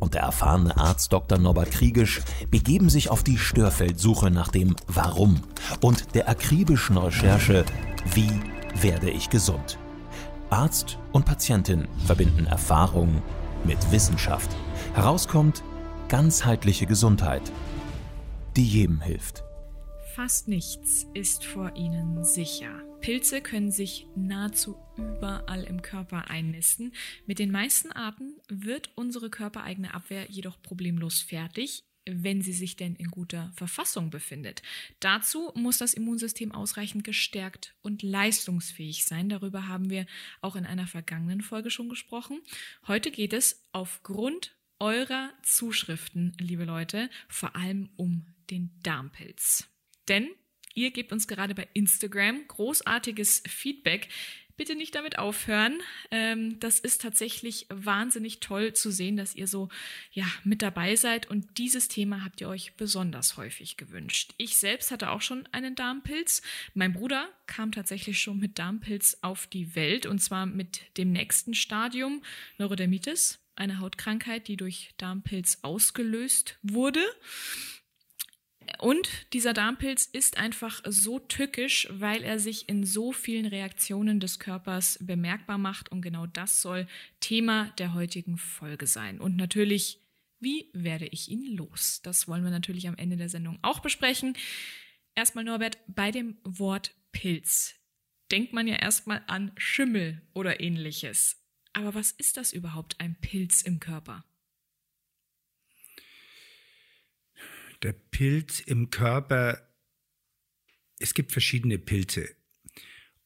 und der erfahrene Arzt Dr. Norbert Kriegisch begeben sich auf die Störfeldsuche nach dem Warum und der akribischen Recherche Wie werde ich gesund? Arzt und Patientin verbinden Erfahrung mit Wissenschaft. Herauskommt ganzheitliche Gesundheit, die jedem hilft. Fast nichts ist vor ihnen sicher. Pilze können sich nahezu überall im Körper einnisten. Mit den meisten Arten wird unsere körpereigene Abwehr jedoch problemlos fertig, wenn sie sich denn in guter Verfassung befindet. Dazu muss das Immunsystem ausreichend gestärkt und leistungsfähig sein. Darüber haben wir auch in einer vergangenen Folge schon gesprochen. Heute geht es aufgrund eurer Zuschriften, liebe Leute, vor allem um den Darmpilz. Denn ihr gebt uns gerade bei Instagram großartiges Feedback. Bitte nicht damit aufhören. Ähm, das ist tatsächlich wahnsinnig toll zu sehen, dass ihr so ja mit dabei seid und dieses Thema habt ihr euch besonders häufig gewünscht. Ich selbst hatte auch schon einen Darmpilz. Mein Bruder kam tatsächlich schon mit Darmpilz auf die Welt und zwar mit dem nächsten Stadium Neurodermitis, eine Hautkrankheit, die durch Darmpilz ausgelöst wurde. Und dieser Darmpilz ist einfach so tückisch, weil er sich in so vielen Reaktionen des Körpers bemerkbar macht. Und genau das soll Thema der heutigen Folge sein. Und natürlich, wie werde ich ihn los? Das wollen wir natürlich am Ende der Sendung auch besprechen. Erstmal, Norbert, bei dem Wort Pilz denkt man ja erstmal an Schimmel oder ähnliches. Aber was ist das überhaupt, ein Pilz im Körper? Der Pilz im Körper, es gibt verschiedene Pilze.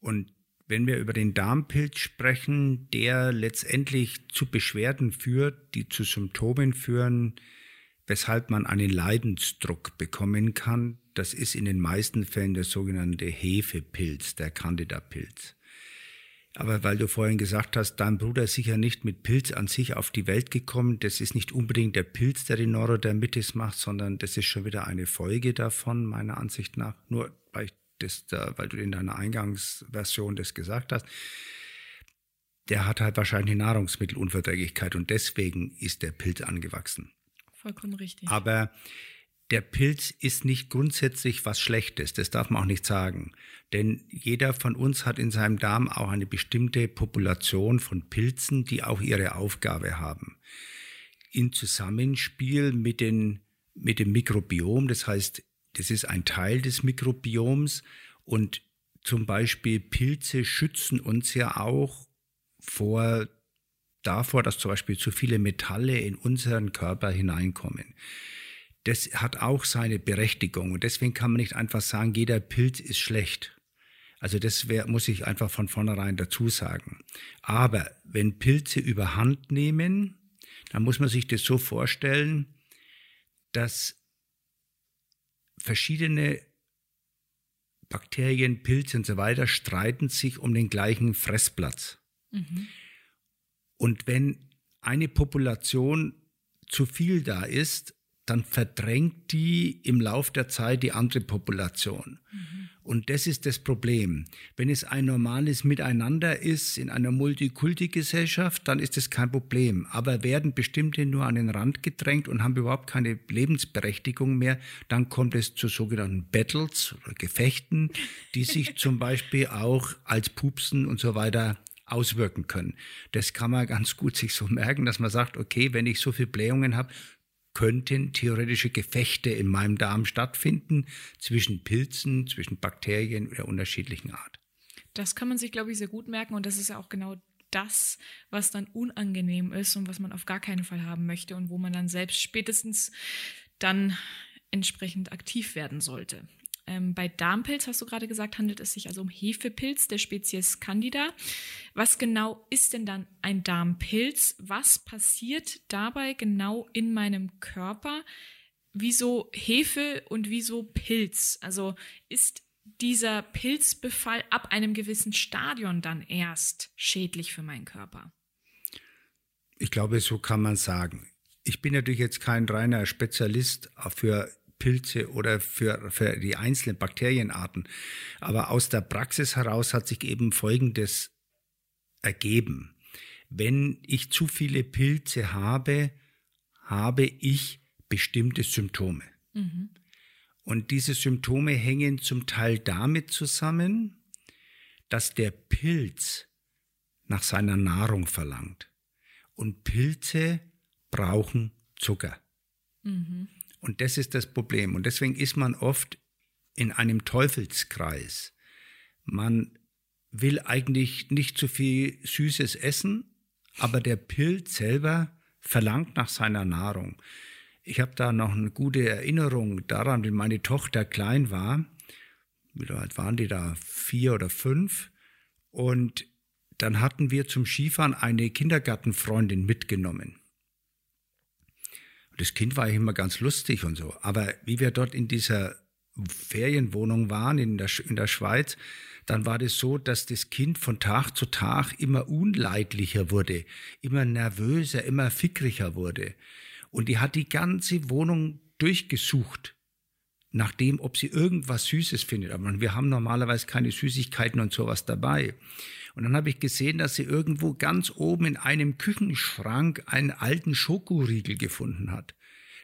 Und wenn wir über den Darmpilz sprechen, der letztendlich zu Beschwerden führt, die zu Symptomen führen, weshalb man einen Leidensdruck bekommen kann, das ist in den meisten Fällen der sogenannte Hefepilz, der Candida-Pilz. Aber weil du vorhin gesagt hast, dein Bruder ist sicher nicht mit Pilz an sich auf die Welt gekommen. Das ist nicht unbedingt der Pilz, der die Neurodermitis macht, sondern das ist schon wieder eine Folge davon, meiner Ansicht nach. Nur weil, das, weil du in deiner Eingangsversion das gesagt hast. Der hat halt wahrscheinlich Nahrungsmittelunverträglichkeit und deswegen ist der Pilz angewachsen. Vollkommen richtig. Aber der Pilz ist nicht grundsätzlich was Schlechtes, das darf man auch nicht sagen. Denn jeder von uns hat in seinem Darm auch eine bestimmte Population von Pilzen, die auch ihre Aufgabe haben. In Zusammenspiel mit, den, mit dem Mikrobiom, das heißt, das ist ein Teil des Mikrobioms und zum Beispiel Pilze schützen uns ja auch vor davor, dass zum Beispiel zu viele Metalle in unseren Körper hineinkommen das hat auch seine Berechtigung. Und deswegen kann man nicht einfach sagen, jeder Pilz ist schlecht. Also das wär, muss ich einfach von vornherein dazu sagen. Aber wenn Pilze überhand nehmen, dann muss man sich das so vorstellen, dass verschiedene Bakterien, Pilze und so weiter streiten sich um den gleichen Fressplatz. Mhm. Und wenn eine Population zu viel da ist, dann verdrängt die im Lauf der Zeit die andere Population. Mhm. Und das ist das Problem. Wenn es ein normales Miteinander ist in einer Multikulti-Gesellschaft, dann ist es kein Problem. Aber werden bestimmte nur an den Rand gedrängt und haben überhaupt keine Lebensberechtigung mehr, dann kommt es zu sogenannten Battles oder Gefechten, die sich zum Beispiel auch als Pupsen und so weiter auswirken können. Das kann man ganz gut sich so merken, dass man sagt, okay, wenn ich so viele Blähungen habe, könnten theoretische Gefechte in meinem Darm stattfinden zwischen Pilzen, zwischen Bakterien der unterschiedlichen Art. Das kann man sich, glaube ich, sehr gut merken und das ist ja auch genau das, was dann unangenehm ist und was man auf gar keinen Fall haben möchte und wo man dann selbst spätestens dann entsprechend aktiv werden sollte. Ähm, bei Darmpilz, hast du gerade gesagt, handelt es sich also um Hefepilz der Spezies Candida. Was genau ist denn dann ein Darmpilz? Was passiert dabei genau in meinem Körper? Wieso Hefe und wieso Pilz? Also ist dieser Pilzbefall ab einem gewissen Stadion dann erst schädlich für meinen Körper? Ich glaube, so kann man sagen. Ich bin natürlich jetzt kein reiner Spezialist für Pilze oder für, für die einzelnen Bakterienarten. Aber aus der Praxis heraus hat sich eben Folgendes ergeben. Wenn ich zu viele Pilze habe, habe ich bestimmte Symptome. Mhm. Und diese Symptome hängen zum Teil damit zusammen, dass der Pilz nach seiner Nahrung verlangt. Und Pilze brauchen Zucker. Mhm. Und das ist das Problem. Und deswegen ist man oft in einem Teufelskreis. Man will eigentlich nicht zu viel Süßes essen, aber der Pilz selber verlangt nach seiner Nahrung. Ich habe da noch eine gute Erinnerung daran, wie meine Tochter klein war. Wie alt waren die da? Vier oder fünf. Und dann hatten wir zum Skifahren eine Kindergartenfreundin mitgenommen. Das Kind war immer ganz lustig und so. Aber wie wir dort in dieser Ferienwohnung waren in der, in der Schweiz, dann war das so, dass das Kind von Tag zu Tag immer unleidlicher wurde, immer nervöser, immer fickriger wurde. Und die hat die ganze Wohnung durchgesucht, nach dem, ob sie irgendwas Süßes findet. Aber wir haben normalerweise keine Süßigkeiten und sowas dabei. Und dann habe ich gesehen, dass sie irgendwo ganz oben in einem Küchenschrank einen alten Schokoriegel gefunden hat.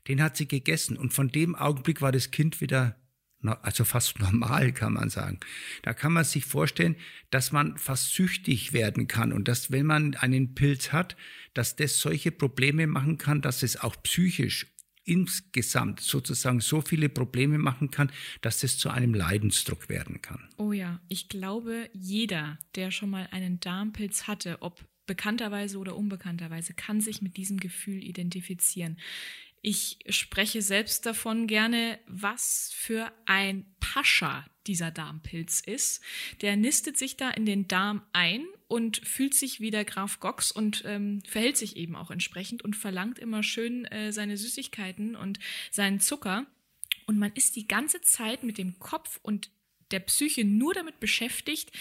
Den hat sie gegessen und von dem Augenblick war das Kind wieder also fast normal kann man sagen. Da kann man sich vorstellen, dass man fast süchtig werden kann und dass, wenn man einen Pilz hat, dass das solche Probleme machen kann, dass es auch psychisch insgesamt sozusagen so viele Probleme machen kann, dass es zu einem Leidensdruck werden kann. Oh ja, ich glaube, jeder, der schon mal einen Darmpilz hatte, ob bekannterweise oder unbekannterweise, kann sich mit diesem Gefühl identifizieren. Ich spreche selbst davon gerne, was für ein Pascha dieser Darmpilz ist. Der nistet sich da in den Darm ein und fühlt sich wie der Graf Gox und ähm, verhält sich eben auch entsprechend und verlangt immer schön äh, seine Süßigkeiten und seinen Zucker. Und man ist die ganze Zeit mit dem Kopf und der Psyche nur damit beschäftigt,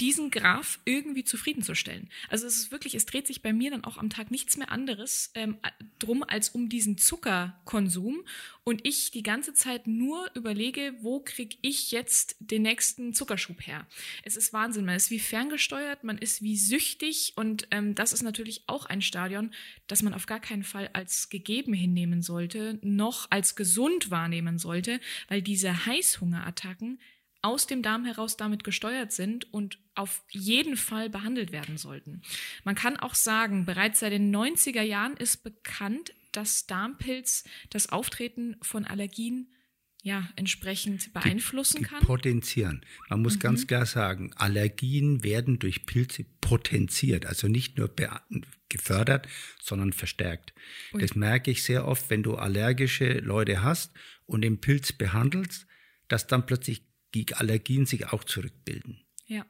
diesen Graph irgendwie zufriedenzustellen. Also es ist wirklich, es dreht sich bei mir dann auch am Tag nichts mehr anderes ähm, drum als um diesen Zuckerkonsum und ich die ganze Zeit nur überlege, wo kriege ich jetzt den nächsten Zuckerschub her. Es ist Wahnsinn, man ist wie ferngesteuert, man ist wie süchtig und ähm, das ist natürlich auch ein Stadion, das man auf gar keinen Fall als gegeben hinnehmen sollte, noch als gesund wahrnehmen sollte, weil diese Heißhungerattacken aus dem Darm heraus damit gesteuert sind und auf jeden Fall behandelt werden sollten. Man kann auch sagen, bereits seit den 90er Jahren ist bekannt, dass Darmpilz das Auftreten von Allergien ja, entsprechend beeinflussen die, die kann? Potenzieren. Man muss mhm. ganz klar sagen, Allergien werden durch Pilze potenziert, also nicht nur gefördert, sondern verstärkt. Ui. Das merke ich sehr oft, wenn du allergische Leute hast und den Pilz behandelst, dass dann plötzlich die Allergien sich auch zurückbilden. Ja.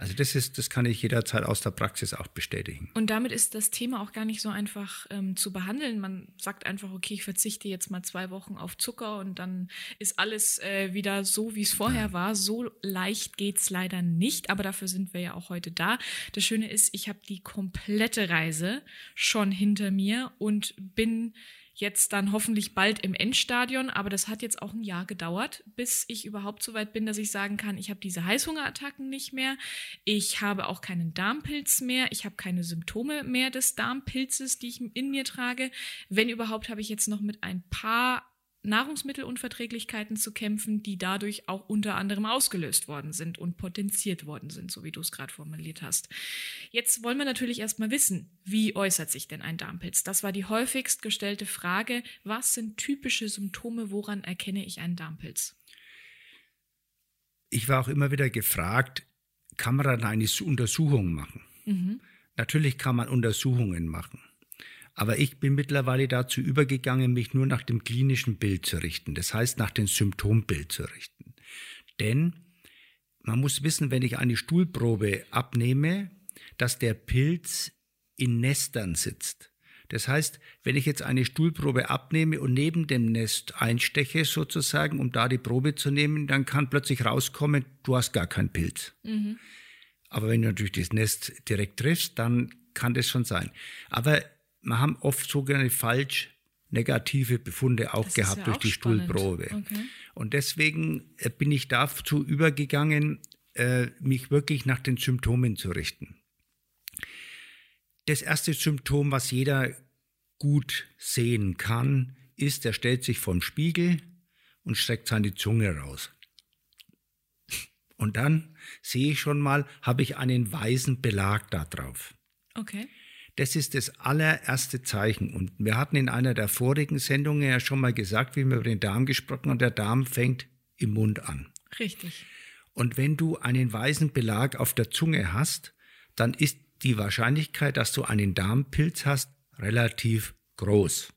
Also das ist, das kann ich jederzeit aus der Praxis auch bestätigen. Und damit ist das Thema auch gar nicht so einfach ähm, zu behandeln. Man sagt einfach, okay, ich verzichte jetzt mal zwei Wochen auf Zucker und dann ist alles äh, wieder so, wie es vorher ja. war. So leicht geht's leider nicht, aber dafür sind wir ja auch heute da. Das Schöne ist, ich habe die komplette Reise schon hinter mir und bin jetzt dann hoffentlich bald im Endstadion, aber das hat jetzt auch ein Jahr gedauert, bis ich überhaupt so weit bin, dass ich sagen kann, ich habe diese Heißhungerattacken nicht mehr, ich habe auch keinen Darmpilz mehr, ich habe keine Symptome mehr des Darmpilzes, die ich in mir trage. Wenn überhaupt, habe ich jetzt noch mit ein paar Nahrungsmittelunverträglichkeiten zu kämpfen, die dadurch auch unter anderem ausgelöst worden sind und potenziert worden sind, so wie du es gerade formuliert hast. Jetzt wollen wir natürlich erstmal wissen, wie äußert sich denn ein Darmpilz? Das war die häufigst gestellte Frage. Was sind typische Symptome? Woran erkenne ich einen Darmpilz? Ich war auch immer wieder gefragt, kann man dann eine Untersuchung machen? Mhm. Natürlich kann man Untersuchungen machen. Aber ich bin mittlerweile dazu übergegangen, mich nur nach dem klinischen Bild zu richten, das heißt nach dem Symptombild zu richten. Denn man muss wissen, wenn ich eine Stuhlprobe abnehme, dass der Pilz in Nestern sitzt. Das heißt, wenn ich jetzt eine Stuhlprobe abnehme und neben dem Nest einsteche sozusagen, um da die Probe zu nehmen, dann kann plötzlich rauskommen, du hast gar keinen Pilz. Mhm. Aber wenn du natürlich das Nest direkt triffst, dann kann das schon sein. Aber wir haben oft sogenannte falsch negative Befunde auch das gehabt ja durch auch die spannend. Stuhlprobe. Okay. Und deswegen äh, bin ich dazu übergegangen, äh, mich wirklich nach den Symptomen zu richten das erste Symptom, was jeder gut sehen kann, ist, er stellt sich vom Spiegel und streckt seine Zunge raus. Und dann sehe ich schon mal, habe ich einen weißen Belag da drauf. Okay. Das ist das allererste Zeichen. Und wir hatten in einer der vorigen Sendungen ja schon mal gesagt, wie wir über den Darm gesprochen haben, und der Darm fängt im Mund an. Richtig. Und wenn du einen weißen Belag auf der Zunge hast, dann ist die Wahrscheinlichkeit, dass du einen Darmpilz hast, relativ groß.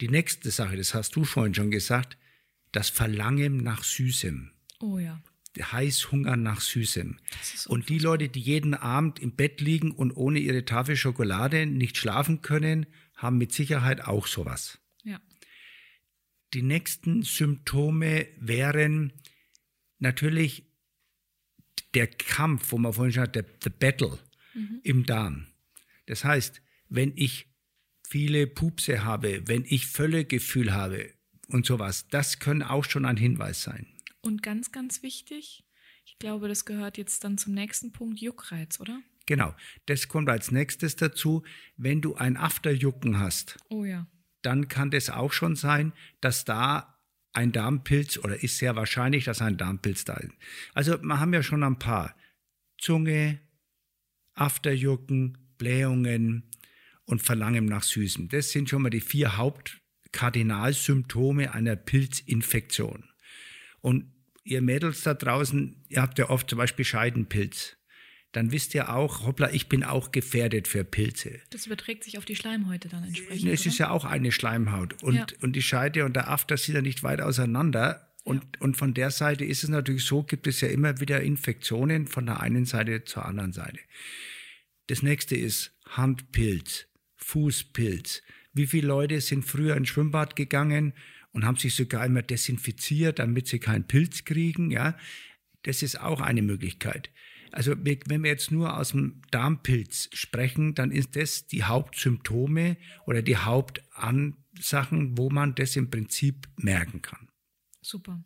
Die nächste Sache, das hast du vorhin schon gesagt, das Verlangen nach Süßem. Oh ja. Der Heißhunger nach Süßem. Und die Leute, die jeden Abend im Bett liegen und ohne ihre Tafel Schokolade nicht schlafen können, haben mit Sicherheit auch sowas. Ja. Die nächsten Symptome wären natürlich der Kampf, wo man vorhin schon hat, der, der Battle mhm. im Darm. Das heißt, wenn ich viele Pupse habe, wenn ich Völlegefühl habe und sowas, das können auch schon ein Hinweis sein. Und ganz, ganz wichtig, ich glaube, das gehört jetzt dann zum nächsten Punkt, Juckreiz, oder? Genau, das kommt als nächstes dazu. Wenn du ein Afterjucken hast, oh ja. dann kann das auch schon sein, dass da ein Darmpilz oder ist sehr wahrscheinlich, dass ein Darmpilz da ist. Also wir haben ja schon ein paar. Zunge, Afterjucken, Blähungen und Verlangen nach Süßem. Das sind schon mal die vier Hauptkardinalsymptome einer Pilzinfektion. Und ihr Mädels da draußen, ihr habt ja oft zum Beispiel Scheidenpilz dann wisst ihr auch, hoppla, ich bin auch gefährdet für Pilze. Das überträgt sich auf die Schleimhäute dann entsprechend. Es oder? ist ja auch eine Schleimhaut. Und, ja. und die Scheide und der After sind ja nicht weit auseinander. Und, ja. und von der Seite ist es natürlich so, gibt es ja immer wieder Infektionen von der einen Seite zur anderen Seite. Das nächste ist Handpilz, Fußpilz. Wie viele Leute sind früher ins Schwimmbad gegangen und haben sich sogar immer desinfiziert, damit sie keinen Pilz kriegen? Ja, das ist auch eine Möglichkeit. Also wenn wir jetzt nur aus dem Darmpilz sprechen, dann ist das die Hauptsymptome oder die Hauptansachen, wo man das im Prinzip merken kann. Super.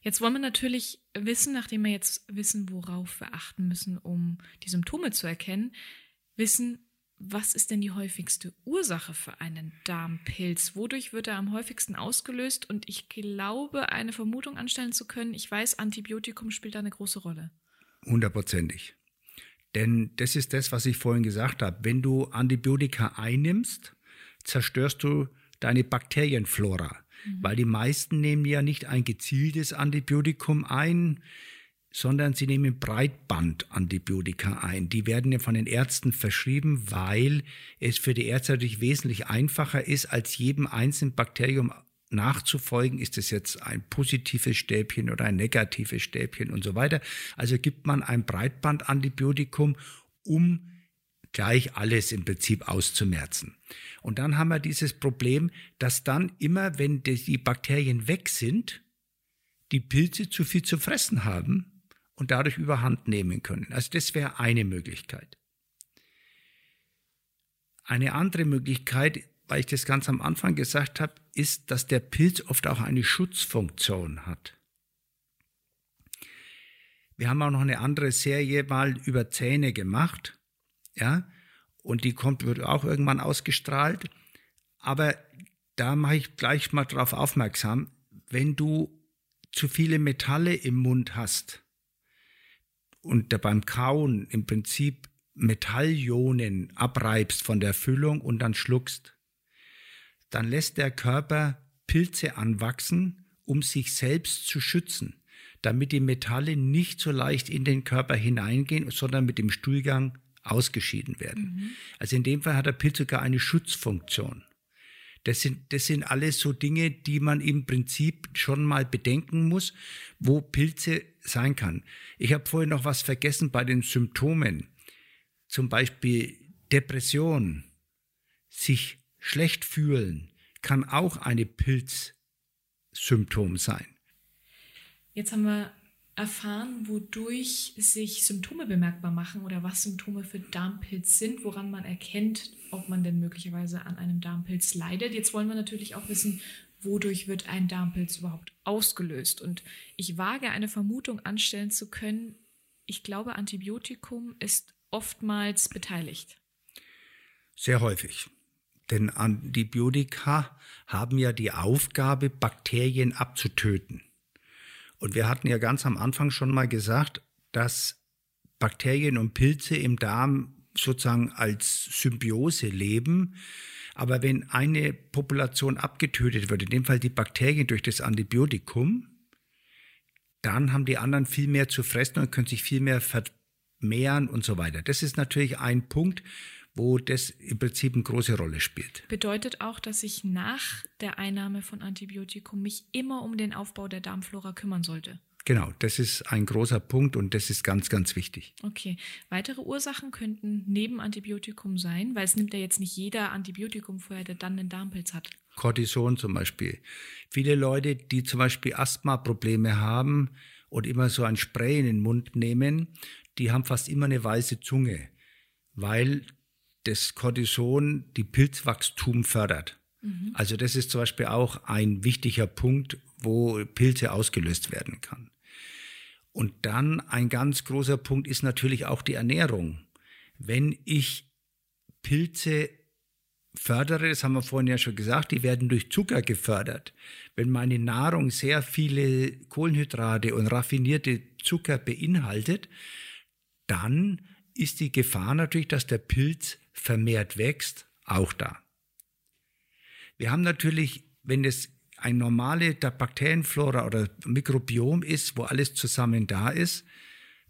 Jetzt wollen wir natürlich wissen, nachdem wir jetzt wissen, worauf wir achten müssen, um die Symptome zu erkennen, wissen, was ist denn die häufigste Ursache für einen Darmpilz? Wodurch wird er am häufigsten ausgelöst? Und ich glaube, eine Vermutung anstellen zu können, ich weiß, Antibiotikum spielt da eine große Rolle. Hundertprozentig. Denn das ist das, was ich vorhin gesagt habe. Wenn du Antibiotika einnimmst, zerstörst du deine Bakterienflora. Mhm. Weil die meisten nehmen ja nicht ein gezieltes Antibiotikum ein, sondern sie nehmen Breitbandantibiotika ein. Die werden ja von den Ärzten verschrieben, weil es für die Ärzte natürlich wesentlich einfacher ist, als jedem einzelnen Bakterium nachzufolgen, ist es jetzt ein positives Stäbchen oder ein negatives Stäbchen und so weiter. Also gibt man ein Breitbandantibiotikum, um gleich alles im Prinzip auszumerzen. Und dann haben wir dieses Problem, dass dann immer, wenn die Bakterien weg sind, die Pilze zu viel zu fressen haben und dadurch überhand nehmen können. Also das wäre eine Möglichkeit. Eine andere Möglichkeit weil ich das ganz am Anfang gesagt habe, ist, dass der Pilz oft auch eine Schutzfunktion hat. Wir haben auch noch eine andere Serie mal über Zähne gemacht, ja, und die kommt, wird auch irgendwann ausgestrahlt. Aber da mache ich gleich mal darauf aufmerksam, wenn du zu viele Metalle im Mund hast und da beim Kauen im Prinzip Metallionen abreibst von der Füllung und dann schluckst, dann lässt der Körper Pilze anwachsen, um sich selbst zu schützen, damit die Metalle nicht so leicht in den Körper hineingehen, sondern mit dem Stuhlgang ausgeschieden werden. Mhm. Also in dem Fall hat der Pilz sogar eine Schutzfunktion. Das sind, das sind alles so Dinge, die man im Prinzip schon mal bedenken muss, wo Pilze sein kann. Ich habe vorhin noch was vergessen bei den Symptomen. Zum Beispiel Depression, sich schlecht fühlen kann auch eine Pilzsymptom sein. Jetzt haben wir erfahren, wodurch sich Symptome bemerkbar machen oder was Symptome für Darmpilz sind, woran man erkennt, ob man denn möglicherweise an einem Darmpilz leidet. Jetzt wollen wir natürlich auch wissen, wodurch wird ein Darmpilz überhaupt ausgelöst. Und ich wage eine Vermutung anstellen zu können, ich glaube, Antibiotikum ist oftmals beteiligt. Sehr häufig. Denn Antibiotika haben ja die Aufgabe, Bakterien abzutöten. Und wir hatten ja ganz am Anfang schon mal gesagt, dass Bakterien und Pilze im Darm sozusagen als Symbiose leben. Aber wenn eine Population abgetötet wird, in dem Fall die Bakterien durch das Antibiotikum, dann haben die anderen viel mehr zu fressen und können sich viel mehr vermehren und so weiter. Das ist natürlich ein Punkt, wo das im Prinzip eine große Rolle spielt. Bedeutet auch, dass ich nach der Einnahme von Antibiotikum mich immer um den Aufbau der Darmflora kümmern sollte. Genau, das ist ein großer Punkt und das ist ganz, ganz wichtig. Okay. Weitere Ursachen könnten neben Antibiotikum sein, weil es nimmt ja jetzt nicht jeder Antibiotikum vorher, der dann einen Darmpilz hat. Cortison zum Beispiel. Viele Leute, die zum Beispiel Asthma-Probleme haben und immer so ein Spray in den Mund nehmen, die haben fast immer eine weiße Zunge, weil das Cortison die Pilzwachstum fördert. Mhm. Also das ist zum Beispiel auch ein wichtiger Punkt, wo Pilze ausgelöst werden kann. Und dann ein ganz großer Punkt ist natürlich auch die Ernährung. Wenn ich Pilze fördere, das haben wir vorhin ja schon gesagt, die werden durch Zucker gefördert. Wenn meine Nahrung sehr viele Kohlenhydrate und raffinierte Zucker beinhaltet, dann ist die Gefahr natürlich, dass der Pilz vermehrt wächst, auch da. Wir haben natürlich, wenn es ein normale Bakterienflora oder Mikrobiom ist, wo alles zusammen da ist,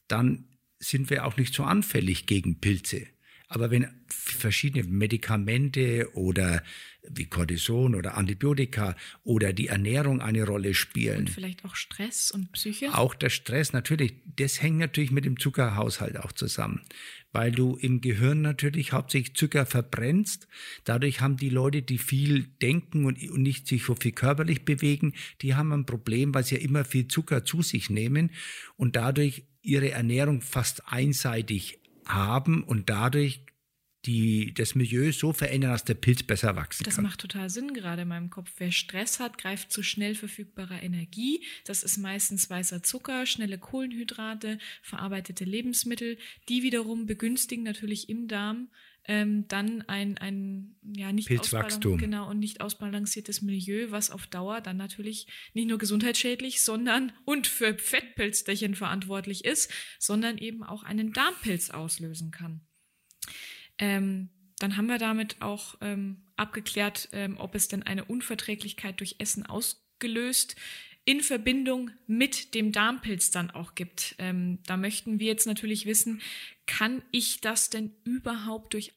dann sind wir auch nicht so anfällig gegen Pilze. Aber wenn verschiedene Medikamente oder wie Cortison oder Antibiotika oder die Ernährung eine Rolle spielen. Und vielleicht auch Stress und Psyche? Auch der Stress, natürlich. Das hängt natürlich mit dem Zuckerhaushalt auch zusammen. Weil du im Gehirn natürlich hauptsächlich Zucker verbrennst. Dadurch haben die Leute, die viel denken und, und nicht sich so viel körperlich bewegen, die haben ein Problem, weil sie ja immer viel Zucker zu sich nehmen und dadurch ihre Ernährung fast einseitig haben und dadurch die, das Milieu so verändern, dass der Pilz besser wachsen das kann. Das macht total Sinn gerade in meinem Kopf. Wer Stress hat, greift zu schnell verfügbarer Energie. Das ist meistens weißer Zucker, schnelle Kohlenhydrate, verarbeitete Lebensmittel. Die wiederum begünstigen natürlich im Darm ähm, dann ein, ein ja, nicht Pilzwachstum. Genau, und nicht ausbalanciertes Milieu, was auf Dauer dann natürlich nicht nur gesundheitsschädlich, sondern und für Fettpilzchen verantwortlich ist, sondern eben auch einen Darmpilz auslösen kann. Ähm, dann haben wir damit auch ähm, abgeklärt, ähm, ob es denn eine Unverträglichkeit durch Essen ausgelöst in Verbindung mit dem Darmpilz dann auch gibt. Ähm, da möchten wir jetzt natürlich wissen, kann ich das denn überhaupt durch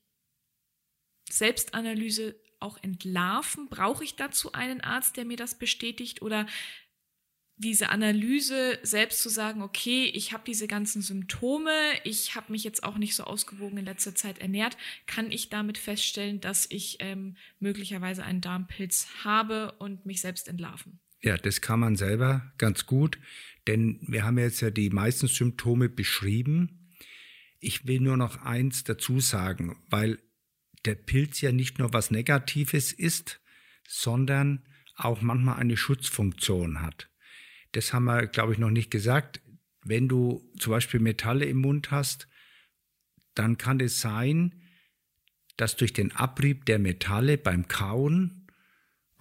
Selbstanalyse auch entlarven? Brauche ich dazu einen Arzt, der mir das bestätigt? Oder diese Analyse selbst zu sagen, okay, ich habe diese ganzen Symptome, ich habe mich jetzt auch nicht so ausgewogen in letzter Zeit ernährt, kann ich damit feststellen, dass ich ähm, möglicherweise einen Darmpilz habe und mich selbst entlarven? Ja, das kann man selber ganz gut, denn wir haben jetzt ja die meisten Symptome beschrieben. Ich will nur noch eins dazu sagen, weil der Pilz ja nicht nur was Negatives ist, sondern auch manchmal eine Schutzfunktion hat. Das haben wir, glaube ich, noch nicht gesagt. Wenn du zum Beispiel Metalle im Mund hast, dann kann es sein, dass durch den Abrieb der Metalle beim Kauen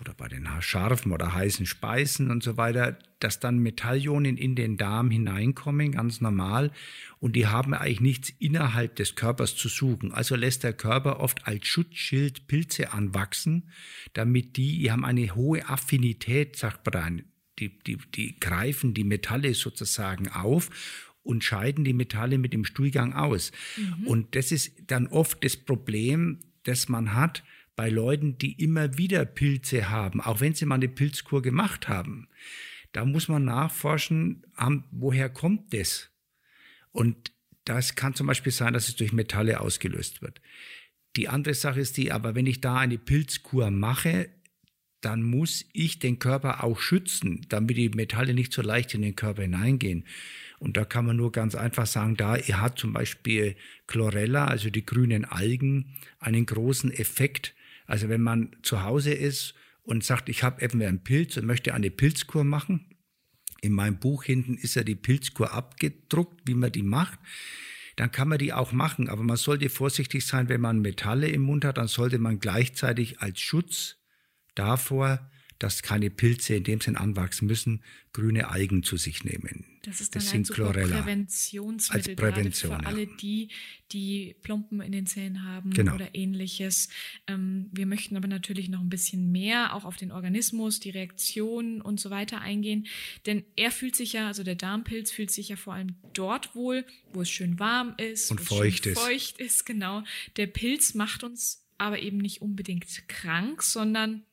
oder bei den scharfen oder heißen Speisen und so weiter, dass dann Metallionen in den Darm hineinkommen, ganz normal, und die haben eigentlich nichts innerhalb des Körpers zu suchen. Also lässt der Körper oft als Schutzschild Pilze anwachsen, damit die, die haben eine hohe Affinität, sagt man die, die, die greifen die Metalle sozusagen auf und scheiden die Metalle mit dem Stuhlgang aus. Mhm. Und das ist dann oft das Problem, das man hat bei Leuten, die immer wieder Pilze haben, auch wenn sie mal eine Pilzkur gemacht haben. Da muss man nachforschen, woher kommt das? Und das kann zum Beispiel sein, dass es durch Metalle ausgelöst wird. Die andere Sache ist die, aber wenn ich da eine Pilzkur mache, dann muss ich den Körper auch schützen, damit die Metalle nicht so leicht in den Körper hineingehen. Und da kann man nur ganz einfach sagen, da hat zum Beispiel Chlorella, also die grünen Algen, einen großen Effekt. Also wenn man zu Hause ist und sagt, ich habe eben einen Pilz und möchte eine Pilzkur machen, in meinem Buch hinten ist ja die Pilzkur abgedruckt, wie man die macht dann kann man die auch machen. Aber man sollte vorsichtig sein, wenn man Metalle im Mund hat, dann sollte man gleichzeitig als Schutz davor dass keine Pilze in dem Sinn anwachsen müssen, grüne Algen zu sich nehmen. Das ist dann das ein super Chlorella. Präventionsmittel, als Prävention, für alle die, die Plomben in den Zähnen haben genau. oder ähnliches. Ähm, wir möchten aber natürlich noch ein bisschen mehr auch auf den Organismus, die Reaktionen und so weiter eingehen. Denn er fühlt sich ja, also der Darmpilz fühlt sich ja vor allem dort wohl, wo es schön warm ist und feucht ist. feucht ist. Genau. Der Pilz macht uns aber eben nicht unbedingt krank, sondern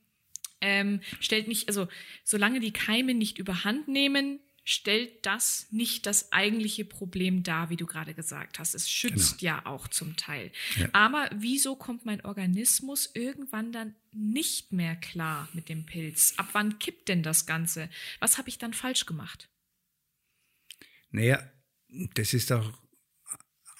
ähm, stellt nicht, also solange die Keime nicht überhand nehmen, stellt das nicht das eigentliche Problem dar, wie du gerade gesagt hast. Es schützt genau. ja auch zum Teil. Ja. Aber wieso kommt mein Organismus irgendwann dann nicht mehr klar mit dem Pilz? Ab wann kippt denn das Ganze? Was habe ich dann falsch gemacht? Naja, das ist auch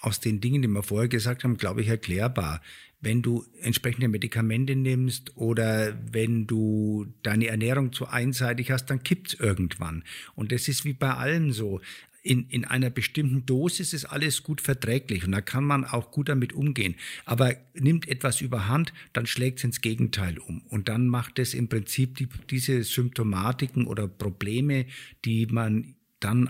aus den Dingen, die wir vorher gesagt haben, glaube ich, erklärbar wenn du entsprechende Medikamente nimmst oder wenn du deine Ernährung zu einseitig hast, dann kippt es irgendwann. Und das ist wie bei allem so. In, in einer bestimmten Dosis ist alles gut verträglich und da kann man auch gut damit umgehen. Aber nimmt etwas überhand, dann schlägt es ins Gegenteil um. Und dann macht es im Prinzip die, diese Symptomatiken oder Probleme, die man dann,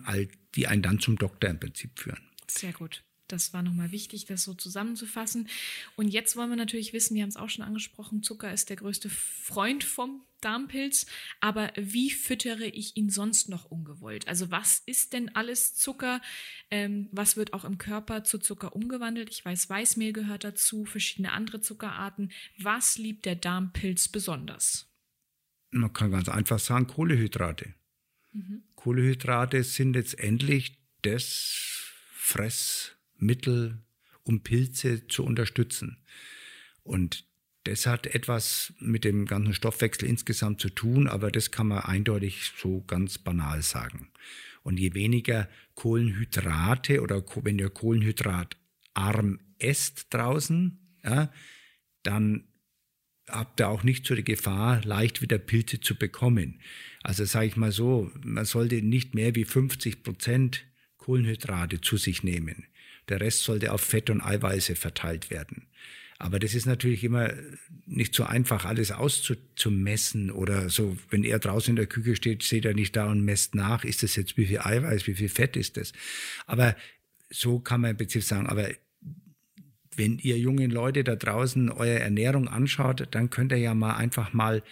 die einen dann zum Doktor im Prinzip führen. Sehr gut. Das war nochmal wichtig, das so zusammenzufassen. Und jetzt wollen wir natürlich wissen, wir haben es auch schon angesprochen, Zucker ist der größte Freund vom Darmpilz. Aber wie füttere ich ihn sonst noch ungewollt? Also was ist denn alles Zucker? Ähm, was wird auch im Körper zu Zucker umgewandelt? Ich weiß, Weißmehl gehört dazu, verschiedene andere Zuckerarten. Was liebt der Darmpilz besonders? Man kann ganz einfach sagen, Kohlehydrate. Mhm. Kohlehydrate sind letztendlich das Fress Mittel, um Pilze zu unterstützen. Und das hat etwas mit dem ganzen Stoffwechsel insgesamt zu tun, aber das kann man eindeutig so ganz banal sagen. Und je weniger Kohlenhydrate oder wenn ihr Kohlenhydratarm esst draußen, ja, dann habt ihr auch nicht so die Gefahr, leicht wieder Pilze zu bekommen. Also sage ich mal so, man sollte nicht mehr wie 50 Prozent Kohlenhydrate zu sich nehmen. Der Rest sollte auf Fett und Eiweiße verteilt werden. Aber das ist natürlich immer nicht so einfach, alles auszumessen oder so. Wenn er draußen in der Küche steht, steht er nicht da und messt nach, ist das jetzt wie viel Eiweiß, wie viel Fett ist das? Aber so kann man im Prinzip sagen, aber wenn ihr jungen Leute da draußen eure Ernährung anschaut, dann könnt ihr ja mal einfach mal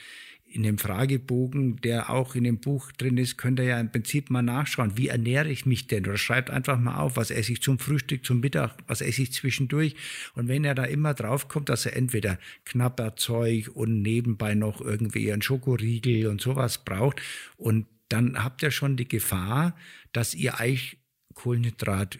in dem Fragebogen, der auch in dem Buch drin ist, könnt ihr ja im Prinzip mal nachschauen, wie ernähre ich mich denn? Oder schreibt einfach mal auf, was esse ich zum Frühstück, zum Mittag, was esse ich zwischendurch. Und wenn er da immer drauf kommt, dass er entweder knapper Zeug und nebenbei noch irgendwie einen Schokoriegel und sowas braucht, und dann habt ihr schon die Gefahr, dass ihr euch Kohlenhydrat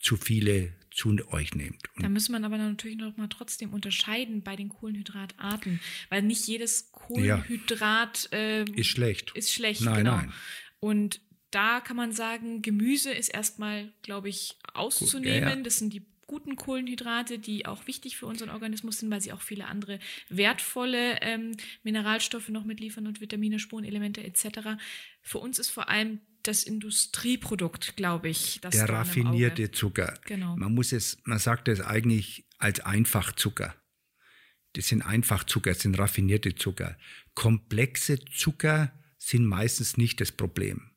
zu viele zu euch nehmt. Und da muss man aber natürlich noch mal trotzdem unterscheiden bei den Kohlenhydratarten, weil nicht jedes Kohlenhydrat ja. äh, ist schlecht. Ist schlecht, nein, genau. Nein. Und da kann man sagen, Gemüse ist erstmal, glaube ich, auszunehmen. Ja, ja. Das sind die guten Kohlenhydrate, die auch wichtig für unseren Organismus sind, weil sie auch viele andere wertvolle ähm, Mineralstoffe noch mitliefern und Vitamine, Spurenelemente etc. Für uns ist vor allem das Industrieprodukt, glaube ich. Das Der raffinierte Zucker. Genau. Man muss es, man sagt es eigentlich als Einfachzucker. Das sind Einfachzucker, das sind raffinierte Zucker. Komplexe Zucker sind meistens nicht das Problem.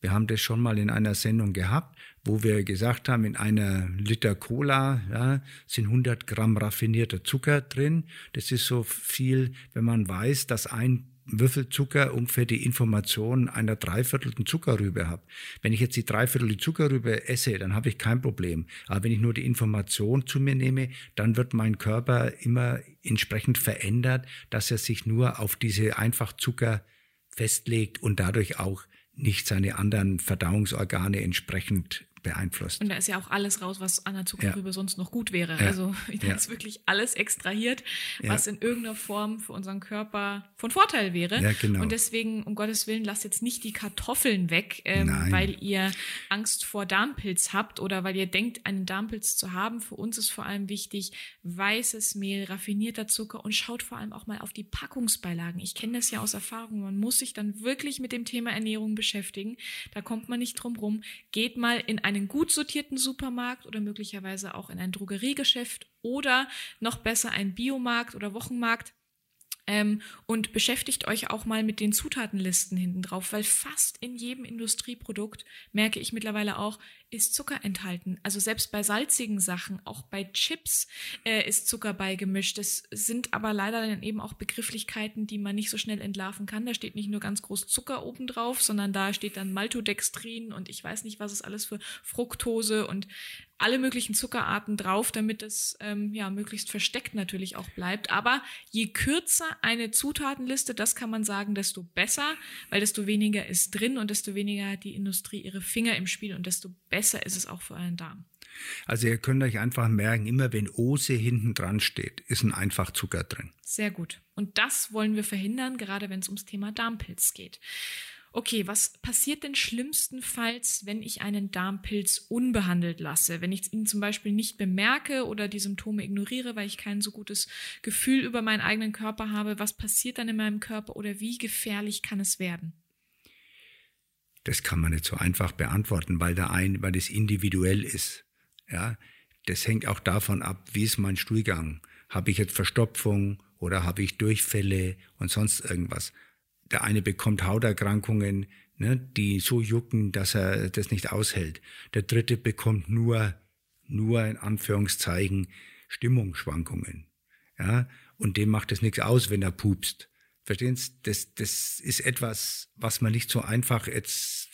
Wir haben das schon mal in einer Sendung gehabt, wo wir gesagt haben, in einer Liter Cola ja, sind 100 Gramm raffinierter Zucker drin. Das ist so viel, wenn man weiß, dass ein Würfel Zucker ungefähr die Information einer dreiviertelten Zuckerrübe habe. Wenn ich jetzt die dreiviertel Zuckerrübe esse, dann habe ich kein Problem. Aber wenn ich nur die Information zu mir nehme, dann wird mein Körper immer entsprechend verändert, dass er sich nur auf diese Einfachzucker festlegt und dadurch auch nicht seine anderen Verdauungsorgane entsprechend beeinflusst. Und da ist ja auch alles raus, was an der Zuckerrübe Ja. sonst noch gut wäre. Ja. Also da Ja. ist wirklich alles extrahiert, was in irgendeiner Form für unseren Körper von Vorteil wäre. Ja, genau. Und deswegen, um Gottes Willen, lasst jetzt nicht die Kartoffeln weg, ähm, weil ihr Angst vor Darmpilz habt oder weil ihr denkt, einen Darmpilz zu haben. Für uns ist vor allem wichtig, weißes Mehl, raffinierter Zucker und schaut vor allem auch mal auf die Packungsbeilagen. Ich kenne das ja aus Erfahrung. Man muss sich dann wirklich mit dem Thema Ernährung beschäftigen. Da kommt man nicht drum rum. Geht mal in einen gut sortierten Supermarkt oder möglicherweise auch in ein Drogeriegeschäft oder noch besser ein Biomarkt oder Wochenmarkt. Ähm, und beschäftigt euch auch mal mit den Zutatenlisten hinten drauf, weil fast in jedem Industrieprodukt, merke ich mittlerweile auch, ist Zucker enthalten. Also selbst bei salzigen Sachen, auch bei Chips äh, ist Zucker beigemischt. Das sind aber leider dann eben auch Begrifflichkeiten, die man nicht so schnell entlarven kann. Da steht nicht nur ganz groß Zucker oben drauf, sondern da steht dann Maltodextrin und ich weiß nicht, was es alles für Fructose und alle möglichen Zuckerarten drauf, damit es ähm, ja möglichst versteckt natürlich auch bleibt. Aber je kürzer eine Zutatenliste, das kann man sagen, desto besser, weil desto weniger ist drin und desto weniger hat die Industrie ihre Finger im Spiel und desto besser ist es auch für euren Darm. Also ihr könnt euch einfach merken, immer wenn Ose hinten dran steht, ist ein Einfachzucker drin. Sehr gut. Und das wollen wir verhindern, gerade wenn es ums Thema Darmpilz geht. Okay, was passiert denn schlimmstenfalls, wenn ich einen Darmpilz unbehandelt lasse? Wenn ich ihn zum Beispiel nicht bemerke oder die Symptome ignoriere, weil ich kein so gutes Gefühl über meinen eigenen Körper habe, was passiert dann in meinem Körper oder wie gefährlich kann es werden? Das kann man nicht so einfach beantworten, weil da ein, weil das individuell ist. Ja, das hängt auch davon ab, wie ist mein Stuhlgang? Habe ich jetzt Verstopfung oder habe ich Durchfälle und sonst irgendwas? Der eine bekommt Hauterkrankungen, ne, die so jucken, dass er das nicht aushält. Der dritte bekommt nur, nur in Anführungszeichen Stimmungsschwankungen. Ja, und dem macht es nichts aus, wenn er pupst. Verstehen Sie? Das, das ist etwas, was man nicht so einfach jetzt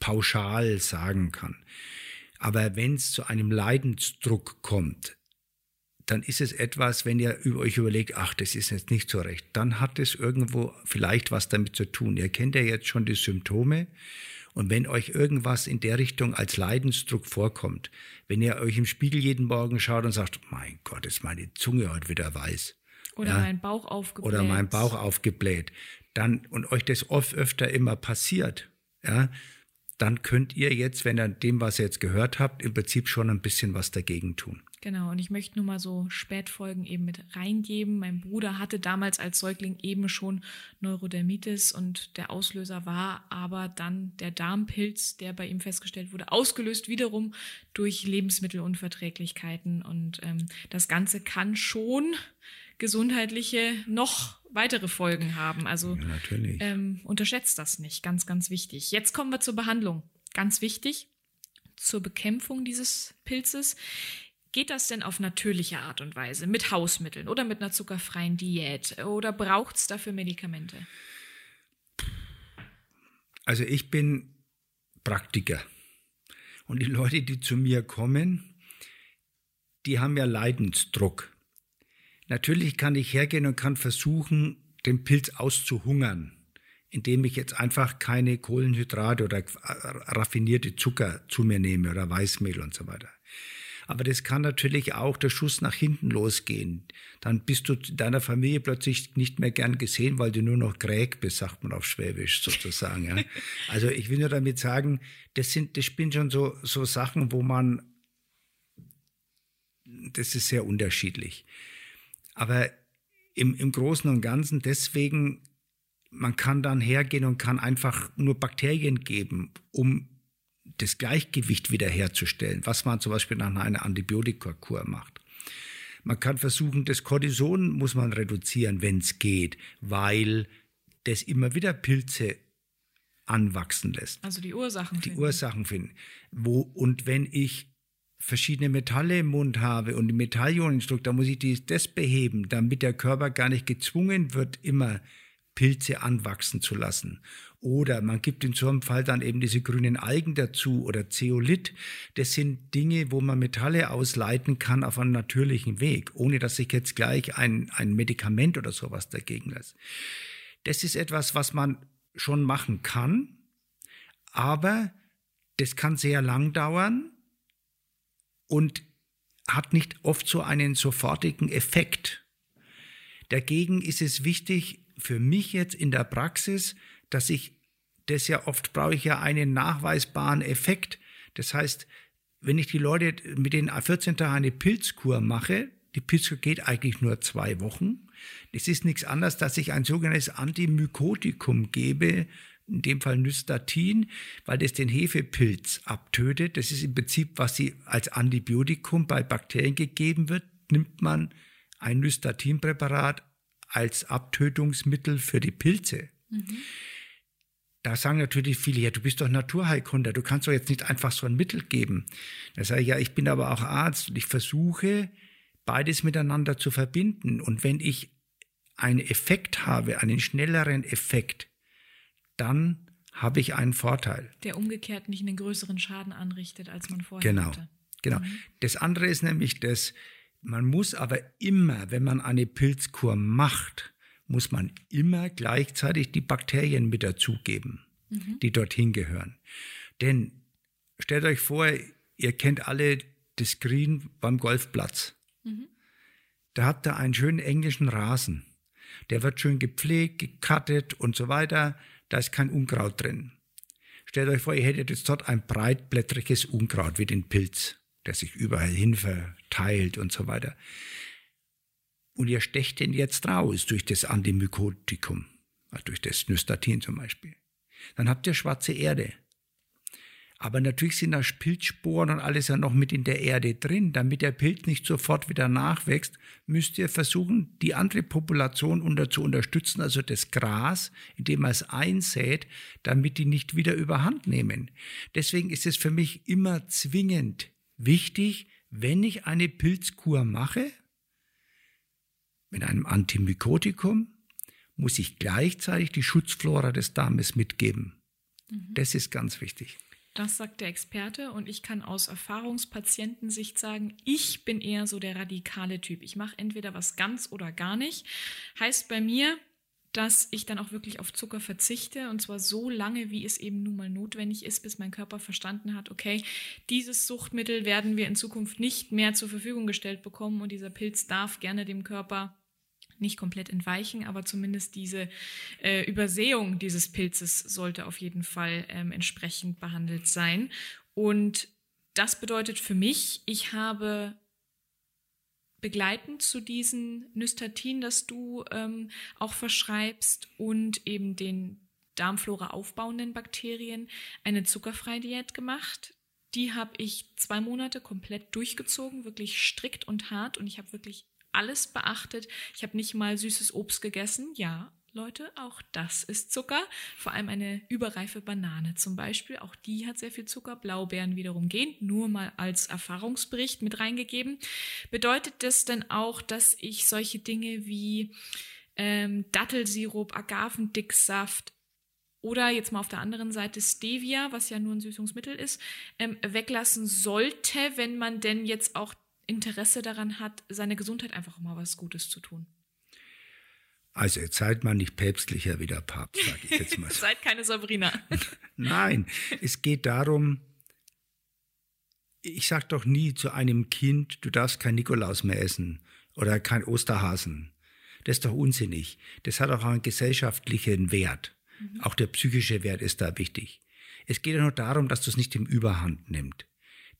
pauschal sagen kann. Aber wenn es zu einem Leidensdruck kommt, dann ist es etwas, wenn ihr euch überlegt, ach, das ist jetzt nicht so recht, dann hat es irgendwo vielleicht was damit zu tun. Ihr kennt ja jetzt schon die Symptome. Und wenn euch irgendwas in der Richtung als Leidensdruck vorkommt, wenn ihr euch im Spiegel jeden Morgen schaut und sagt, mein Gott, ist meine Zunge heute wieder weiß. Oder Ja. mein Bauch aufgebläht. Oder mein Bauch aufgebläht. Dann, und euch das oft öfter immer passiert, ja, dann könnt ihr jetzt, wenn ihr dem, was ihr jetzt gehört habt, im Prinzip schon ein bisschen was dagegen tun. Genau, und ich möchte nur mal so Spätfolgen eben mit reingeben. Mein Bruder hatte damals als Säugling eben schon Neurodermitis und der Auslöser war aber dann der Darmpilz, der bei ihm festgestellt wurde, ausgelöst wiederum durch Lebensmittelunverträglichkeiten. Und ähm, das Ganze kann schon gesundheitliche noch weitere Folgen haben. Also Ja, natürlich. ähm, unterschätzt das nicht. Ganz, ganz wichtig. Jetzt kommen wir zur Behandlung. Ganz wichtig, zur Bekämpfung dieses Pilzes. Geht das denn auf natürliche Art und Weise mit Hausmitteln oder mit einer zuckerfreien Diät oder braucht es dafür Medikamente? Also ich bin Praktiker. Und die Leute, die zu mir kommen, die haben ja Leidensdruck. Natürlich kann ich hergehen und kann versuchen, den Pilz auszuhungern, indem ich jetzt einfach keine Kohlenhydrate oder raffinierte Zucker zu mir nehme oder Weißmehl und so weiter. Aber das kann natürlich auch der Schuss nach hinten losgehen. Dann bist du deiner Familie plötzlich nicht mehr gern gesehen, weil du nur noch Gräg bist, sagt man auf Schwäbisch sozusagen. Ja. Also ich will nur damit sagen, das sind, das sind schon so, so Sachen, wo man, das ist sehr unterschiedlich. Aber im, im Großen und Ganzen deswegen, man kann dann hergehen und kann einfach nur Bakterien geben, um das Gleichgewicht wiederherzustellen, was man zum Beispiel nach einer Antibiotikakur macht. Man kann versuchen, das Cortison muss man reduzieren, wenn es geht, weil das immer wieder Pilze anwachsen lässt. Also die Ursachen. Die finden. Ursachen finden. Wo, und wenn ich verschiedene Metalle im Mund habe und Metallionenstruktur, dann muss ich das beheben, damit der Körper gar nicht gezwungen wird, immer Pilze anwachsen zu lassen. Oder man gibt in so einem Fall dann eben diese grünen Algen dazu oder Zeolit. Das sind Dinge, wo man Metalle ausleiten kann auf einem natürlichen Weg, ohne dass ich jetzt gleich ein, ein Medikament oder sowas dagegen lasse. Das ist etwas, was man schon machen kann, aber Das kann sehr lang dauern und hat nicht oft so einen sofortigen Effekt. Dagegen ist es wichtig für mich jetzt in der Praxis, dass ich das ja oft brauche ich ja einen nachweisbaren Effekt. Das heißt, wenn ich die Leute mit den 14 Tagen eine Pilzkur mache, die Pilzkur geht eigentlich nur zwei Wochen. Es ist nichts anderes, dass ich ein sogenanntes Antimykotikum gebe, in dem Fall Nystatin, weil das den Hefepilz abtötet. Das ist im Prinzip, was sie als Antibiotikum bei Bakterien gegeben wird, nimmt man ein Nystatinpräparat als Abtötungsmittel für die Pilze. Mhm. Da sagen natürlich viele, ja, du bist doch Naturheilkunde, du kannst doch jetzt nicht einfach so ein Mittel geben. Da sage ich, ja, ich bin aber auch Arzt und ich versuche, beides miteinander zu verbinden. Und wenn ich einen Effekt habe, einen schnelleren Effekt, dann habe ich einen Vorteil. Der umgekehrt nicht einen größeren Schaden anrichtet, als man vorher genau, hatte. Genau. Mhm. Das andere ist nämlich das, man muss aber immer, wenn man eine Pilzkur macht, muss man immer gleichzeitig die Bakterien mit dazugeben, mhm. die dorthin gehören. Denn stellt euch vor, ihr kennt alle das Green beim Golfplatz. Mhm. Da habt ihr einen schönen englischen Rasen. Der wird schön gepflegt, gekattet und so weiter da ist kein Unkraut drin. Stellt euch vor, ihr hättet jetzt dort ein breitblättriges Unkraut wie den Pilz, der sich überall hin verteilt und so weiter. Und ihr stecht den jetzt raus durch das Antimykotikum, also durch das Nystatin zum Beispiel. Dann habt ihr schwarze Erde. Aber natürlich sind da Pilzsporen und alles ja noch mit in der Erde drin. Damit der Pilz nicht sofort wieder nachwächst, müsst ihr versuchen, die andere Population unter zu unterstützen, also das Gras, indem man es einsät, damit die nicht wieder überhand nehmen. Deswegen ist es für mich immer zwingend wichtig, wenn ich eine Pilzkur mache, mit einem Antimykotikum, muss ich gleichzeitig die Schutzflora des Darmes mitgeben. Mhm. Das ist ganz wichtig. Das sagt der Experte und ich kann aus Erfahrungspatientensicht sagen, ich bin eher so der radikale Typ. Ich mache entweder was ganz oder gar nicht. Heißt bei mir, dass ich dann auch wirklich auf Zucker verzichte und zwar so lange, wie es eben nun mal notwendig ist, bis mein Körper verstanden hat, okay, dieses Suchtmittel werden wir in Zukunft nicht mehr zur Verfügung gestellt bekommen und dieser Pilz darf gerne dem Körper nicht komplett entweichen, aber zumindest diese äh, Übersehung dieses Pilzes sollte auf jeden Fall ähm, entsprechend behandelt sein. Und das bedeutet für mich, ich habe begleitend zu diesen Nystatin, das du ähm, auch verschreibst und eben den Darmflora aufbauenden Bakterien eine zuckerfreie Diät gemacht. Die habe ich zwei Monate komplett durchgezogen, wirklich strikt und hart und ich habe wirklich alles beachtet. Ich habe nicht mal süßes Obst gegessen. Ja, Leute, auch das ist Zucker. Vor allem eine überreife Banane zum Beispiel. Auch die hat sehr viel Zucker. Blaubeeren wiederum gehen. Nur mal als Erfahrungsbericht mit reingegeben. Bedeutet das denn auch, dass ich solche Dinge wie ähm, Dattelsirup, Agavendicksaft, oder jetzt mal auf der anderen Seite Stevia, was ja nur ein Süßungsmittel ist, ähm, weglassen sollte, wenn man denn jetzt auch Interesse daran hat, seine Gesundheit einfach mal was Gutes zu tun. Also jetzt seid man nicht päpstlicher wie der Papst, sage ich jetzt mal. seid keine Sabrina. Nein, es geht darum, ich sage doch nie zu einem Kind, du darfst kein Nikolaus mehr essen oder kein Osterhasen. Das ist doch unsinnig. Das hat auch einen gesellschaftlichen Wert. Mhm. Auch der psychische Wert ist da wichtig. Es geht ja nur darum, dass du es nicht im Überhand nimmst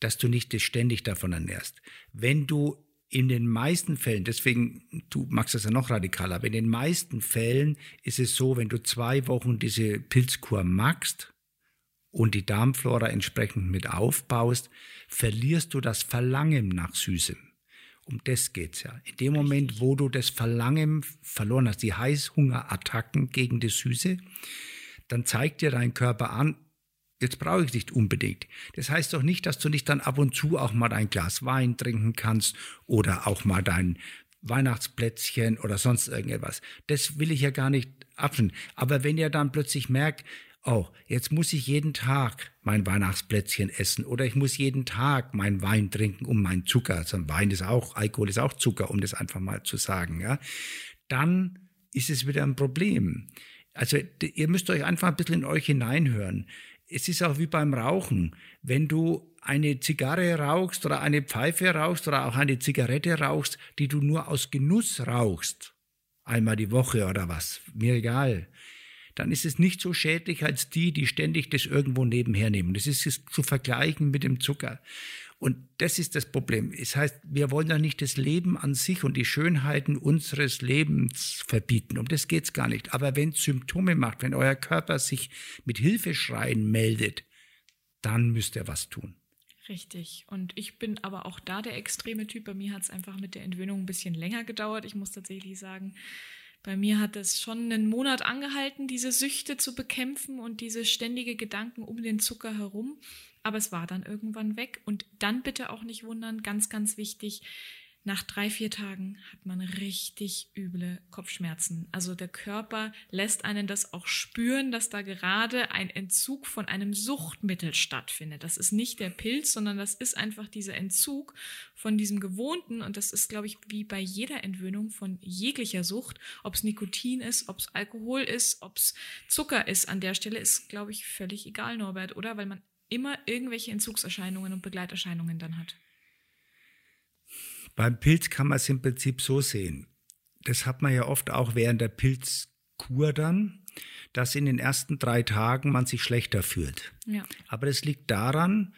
dass du nicht ständig davon ernährst. Wenn du in den meisten Fällen, deswegen, du magst das ja noch radikaler, aber in den meisten Fällen ist es so, wenn du zwei Wochen diese Pilzkur machst und die Darmflora entsprechend mit aufbaust, verlierst du das Verlangen nach Süßem. Um das geht's ja. In dem Moment, wo du das Verlangen verloren hast, die Heißhungerattacken gegen das Süße, dann zeigt dir dein Körper an, Jetzt brauche ich nicht unbedingt. Das heißt doch nicht, dass du nicht dann ab und zu auch mal ein Glas Wein trinken kannst oder auch mal dein Weihnachtsplätzchen oder sonst irgendetwas. Das will ich ja gar nicht abschneiden. Aber wenn ihr dann plötzlich merkt, oh, jetzt muss ich jeden Tag mein Weihnachtsplätzchen essen oder ich muss jeden Tag meinen Wein trinken, um meinen Zucker, also Wein ist auch, Alkohol ist auch Zucker, um das einfach mal zu sagen, ja, dann ist es wieder ein Problem. Also ihr müsst euch einfach ein bisschen in euch hineinhören es ist auch wie beim Rauchen. Wenn du eine Zigarre rauchst oder eine Pfeife rauchst oder auch eine Zigarette rauchst, die du nur aus Genuss rauchst, einmal die Woche oder was, mir egal, dann ist es nicht so schädlich als die, die ständig das irgendwo nebenher nehmen. Das ist zu vergleichen mit dem Zucker. Und das ist das Problem. Es heißt, wir wollen ja nicht das Leben an sich und die Schönheiten unseres Lebens verbieten. Um das geht's gar nicht. Aber wenn Symptome macht, wenn euer Körper sich mit Hilfeschreien meldet, dann müsst ihr was tun. Richtig. Und ich bin aber auch da der extreme Typ. Bei mir hat es einfach mit der Entwöhnung ein bisschen länger gedauert. Ich muss tatsächlich sagen, bei mir hat es schon einen Monat angehalten, diese Süchte zu bekämpfen und diese ständige Gedanken um den Zucker herum. Aber es war dann irgendwann weg. Und dann bitte auch nicht wundern, ganz, ganz wichtig, nach drei, vier Tagen hat man richtig üble Kopfschmerzen. Also der Körper lässt einen das auch spüren, dass da gerade ein Entzug von einem Suchtmittel stattfindet. Das ist nicht der Pilz, sondern das ist einfach dieser Entzug von diesem Gewohnten. Und das ist, glaube ich, wie bei jeder Entwöhnung von jeglicher Sucht. Ob es Nikotin ist, ob es Alkohol ist, ob es Zucker ist an der Stelle, ist, glaube ich, völlig egal, Norbert, oder? Weil man immer irgendwelche Entzugserscheinungen und Begleiterscheinungen dann hat. Beim Pilz kann man es im Prinzip so sehen. Das hat man ja oft auch während der Pilzkur dann, dass in den ersten drei Tagen man sich schlechter fühlt. Ja. Aber es liegt daran,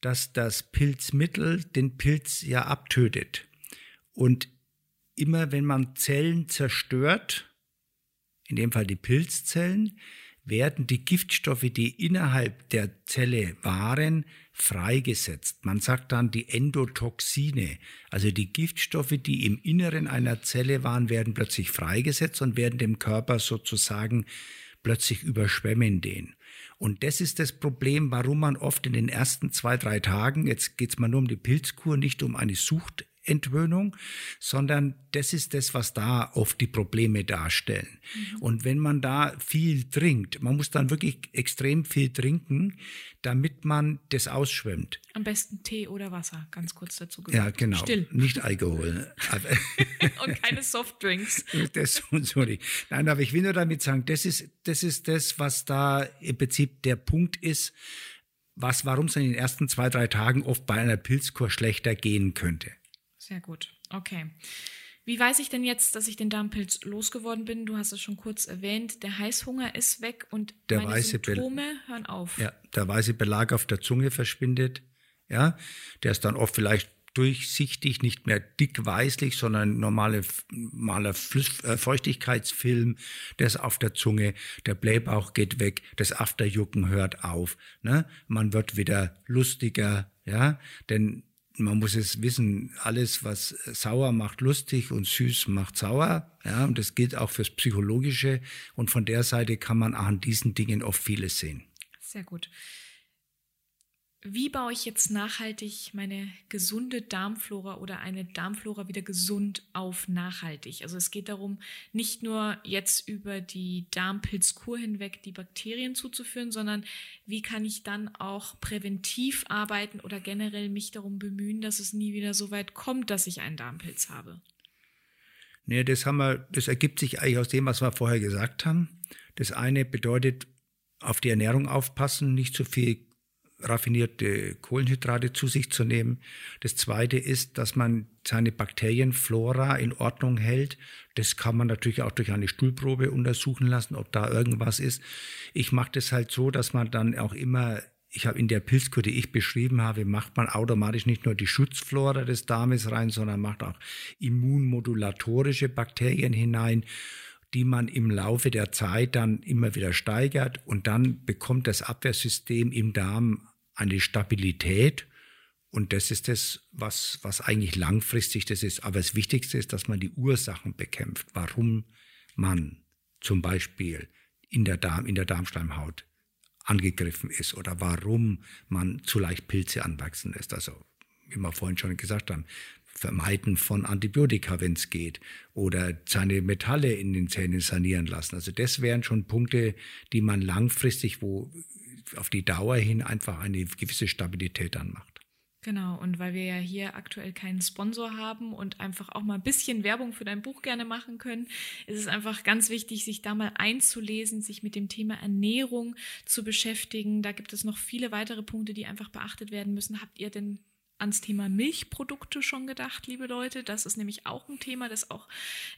dass das Pilzmittel den Pilz ja abtötet. Und immer wenn man Zellen zerstört, in dem Fall die Pilzzellen, werden die Giftstoffe, die innerhalb der Zelle waren, freigesetzt. Man sagt dann die Endotoxine, also die Giftstoffe, die im Inneren einer Zelle waren, werden plötzlich freigesetzt und werden dem Körper sozusagen plötzlich überschwemmen den. Und das ist das Problem, warum man oft in den ersten zwei, drei Tagen, jetzt geht es mal nur um die Pilzkur, nicht um eine Sucht Entwöhnung, sondern das ist das, was da oft die Probleme darstellen. Mhm. Und wenn man da viel trinkt, man muss dann wirklich extrem viel trinken, damit man das ausschwemmt. Am besten Tee oder Wasser, ganz kurz dazu gesagt. Ja, genau. Still. Nicht Alkohol. und keine Softdrinks. Das und so nicht. Nein, aber ich will nur damit sagen, das ist, das ist das, was da im Prinzip der Punkt ist, was, warum es in den ersten zwei, drei Tagen oft bei einer Pilzkur schlechter gehen könnte. Sehr gut. Okay. Wie weiß ich denn jetzt, dass ich den Darmpilz losgeworden bin? Du hast es schon kurz erwähnt. Der Heißhunger ist weg und der meine weiße Symptome Be hören auf. Ja, der weiße Belag auf der Zunge verschwindet. Ja, der ist dann oft vielleicht durchsichtig, nicht mehr dick weißlich, sondern normale, normaler äh, Feuchtigkeitsfilm, der ist auf der Zunge, der Blähbauch geht weg, das Afterjucken hört auf, ne? Man wird wieder lustiger, ja, denn man muss es wissen, alles, was sauer macht lustig und süß macht sauer. Ja, und das gilt auch fürs Psychologische. Und von der Seite kann man an diesen Dingen oft vieles sehen. Sehr gut. Wie baue ich jetzt nachhaltig meine gesunde Darmflora oder eine Darmflora wieder gesund auf nachhaltig? Also es geht darum, nicht nur jetzt über die Darmpilzkur hinweg die Bakterien zuzuführen, sondern wie kann ich dann auch präventiv arbeiten oder generell mich darum bemühen, dass es nie wieder so weit kommt, dass ich einen Darmpilz habe? Nee, das haben wir, das ergibt sich eigentlich aus dem, was wir vorher gesagt haben. Das eine bedeutet, auf die Ernährung aufpassen, nicht zu viel raffinierte Kohlenhydrate zu sich zu nehmen. Das zweite ist, dass man seine Bakterienflora in Ordnung hält. Das kann man natürlich auch durch eine Stuhlprobe untersuchen lassen, ob da irgendwas ist. Ich mache das halt so, dass man dann auch immer ich habe in der Pilzkur, die ich beschrieben habe, macht man automatisch nicht nur die Schutzflora des Darmes rein, sondern macht auch immunmodulatorische Bakterien hinein die man im Laufe der Zeit dann immer wieder steigert und dann bekommt das Abwehrsystem im Darm eine Stabilität und das ist das, was, was eigentlich langfristig das ist. Aber das Wichtigste ist, dass man die Ursachen bekämpft, warum man zum Beispiel in der, Darm, in der Darmschleimhaut angegriffen ist oder warum man zu leicht Pilze anwachsen lässt. Also, wie wir vorhin schon gesagt haben, Vermeiden von Antibiotika, wenn es geht, oder seine Metalle in den Zähnen sanieren lassen. Also das wären schon Punkte, die man langfristig, wo auf die Dauer hin einfach eine gewisse Stabilität anmacht. Genau, und weil wir ja hier aktuell keinen Sponsor haben und einfach auch mal ein bisschen Werbung für dein Buch gerne machen können, ist es einfach ganz wichtig, sich da mal einzulesen, sich mit dem Thema Ernährung zu beschäftigen. Da gibt es noch viele weitere Punkte, die einfach beachtet werden müssen. Habt ihr denn ans Thema Milchprodukte schon gedacht, liebe Leute. Das ist nämlich auch ein Thema, das auch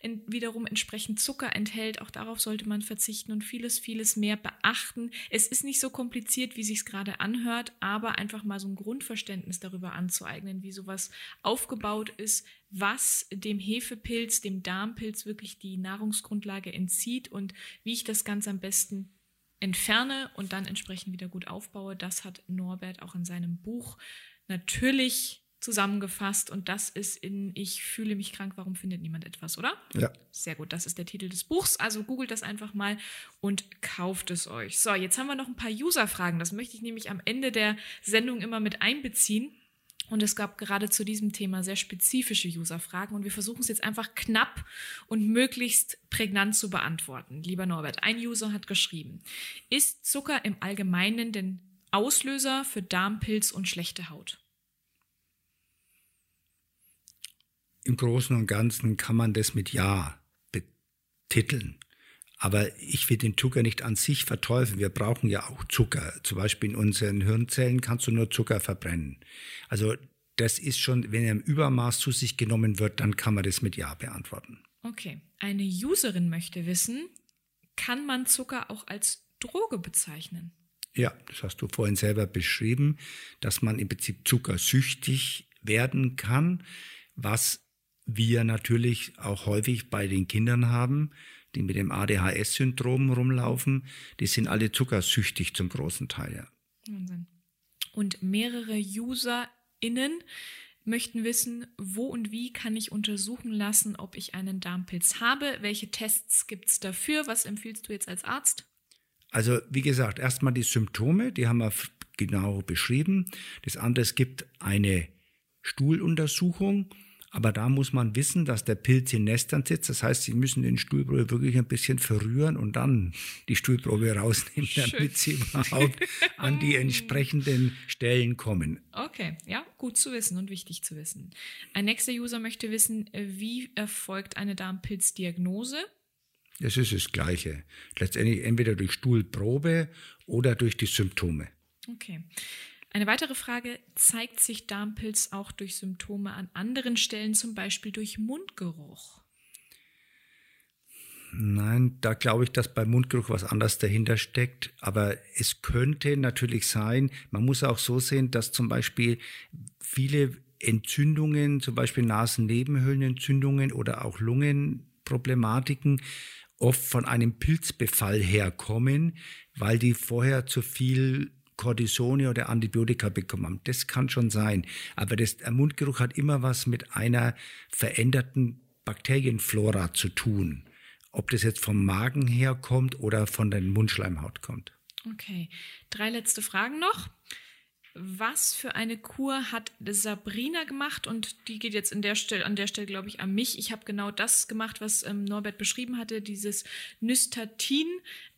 in, wiederum entsprechend Zucker enthält. Auch darauf sollte man verzichten und vieles, vieles mehr beachten. Es ist nicht so kompliziert, wie sich gerade anhört, aber einfach mal so ein Grundverständnis darüber anzueignen, wie sowas aufgebaut ist, was dem Hefepilz, dem Darmpilz wirklich die Nahrungsgrundlage entzieht und wie ich das Ganze am besten entferne und dann entsprechend wieder gut aufbaue. Das hat Norbert auch in seinem Buch natürlich zusammengefasst und das ist in Ich fühle mich krank, warum findet niemand etwas, oder? Ja. Sehr gut, das ist der Titel des Buchs. Also googelt das einfach mal und kauft es euch. So, jetzt haben wir noch ein paar User-Fragen. Das möchte ich nämlich am Ende der Sendung immer mit einbeziehen. Und es gab gerade zu diesem Thema sehr spezifische User-Fragen und wir versuchen es jetzt einfach knapp und möglichst prägnant zu beantworten. Lieber Norbert, ein User hat geschrieben, ist Zucker im Allgemeinen denn Auslöser für Darmpilz und schlechte Haut? Im Großen und Ganzen kann man das mit Ja betiteln. Aber ich will den Zucker nicht an sich verteufeln. Wir brauchen ja auch Zucker. Zum Beispiel in unseren Hirnzellen kannst du nur Zucker verbrennen. Also das ist schon, wenn er im Übermaß zu sich genommen wird, dann kann man das mit Ja beantworten. Okay. Eine Userin möchte wissen, kann man Zucker auch als Droge bezeichnen? Ja, das hast du vorhin selber beschrieben, dass man im Prinzip zuckersüchtig werden kann, was wir natürlich auch häufig bei den Kindern haben, die mit dem ADHS-Syndrom rumlaufen. Die sind alle zuckersüchtig zum großen Teil. Ja. Wahnsinn. Und mehrere UserInnen möchten wissen, wo und wie kann ich untersuchen lassen, ob ich einen Darmpilz habe? Welche Tests gibt es dafür? Was empfiehlst du jetzt als Arzt? Also wie gesagt, erstmal die Symptome, die haben wir genau beschrieben. Das andere, es gibt eine Stuhluntersuchung, aber da muss man wissen, dass der Pilz in Nestern sitzt. Das heißt, Sie müssen den Stuhlprobe wirklich ein bisschen verrühren und dann die Stuhlprobe rausnehmen, Schön. damit Sie überhaupt an die entsprechenden Stellen kommen. Okay, ja, gut zu wissen und wichtig zu wissen. Ein nächster User möchte wissen, wie erfolgt eine Darmpilzdiagnose? Es ist das Gleiche. Letztendlich entweder durch Stuhlprobe oder durch die Symptome. Okay. Eine weitere Frage, zeigt sich Darmpilz auch durch Symptome an anderen Stellen, zum Beispiel durch Mundgeruch? Nein, da glaube ich, dass beim Mundgeruch was anderes dahinter steckt. Aber es könnte natürlich sein, man muss auch so sehen, dass zum Beispiel viele Entzündungen, zum Beispiel Nasennebenhöhlenentzündungen oder auch Lungenproblematiken, oft von einem Pilzbefall herkommen, weil die vorher zu viel Cortisone oder Antibiotika bekommen haben. Das kann schon sein. Aber das, der Mundgeruch hat immer was mit einer veränderten Bakterienflora zu tun. Ob das jetzt vom Magen herkommt oder von der Mundschleimhaut kommt. Okay. Drei letzte Fragen noch was für eine Kur hat Sabrina gemacht und die geht jetzt der Stelle, an der Stelle, glaube ich, an mich. Ich habe genau das gemacht, was ähm, Norbert beschrieben hatte. Dieses Nystatin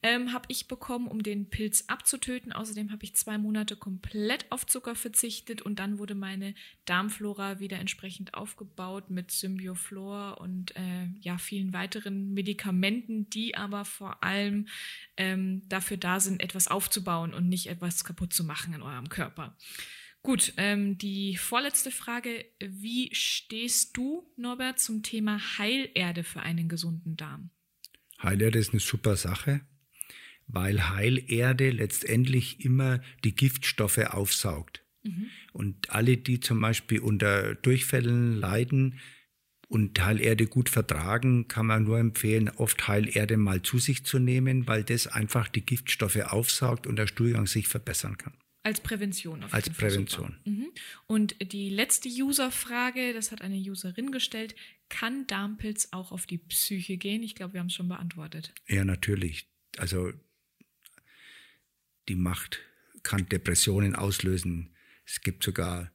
ähm, habe ich bekommen, um den Pilz abzutöten. Außerdem habe ich zwei Monate komplett auf Zucker verzichtet und dann wurde meine Darmflora wieder entsprechend aufgebaut mit Symbioflor und äh, ja vielen weiteren Medikamenten, die aber vor allem ähm, dafür da sind, etwas aufzubauen und nicht etwas kaputt zu machen in eurem Körper. Gut, ähm, die vorletzte Frage. Wie stehst du, Norbert, zum Thema Heilerde für einen gesunden Darm? Heilerde ist eine super Sache, weil Heilerde letztendlich immer die Giftstoffe aufsaugt. Mhm. Und alle, die zum Beispiel unter Durchfällen leiden, und Heilerde gut vertragen, kann man nur empfehlen, oft Heilerde mal zu sich zu nehmen, weil das einfach die Giftstoffe aufsaugt und der Stuhlgang sich verbessern kann. Als Prävention. Auf Als Prävention. Mhm. Und die letzte User-Frage, das hat eine Userin gestellt, kann Darmpilz auch auf die Psyche gehen? Ich glaube, wir haben es schon beantwortet. Ja, natürlich. Also die Macht kann Depressionen auslösen. Es gibt sogar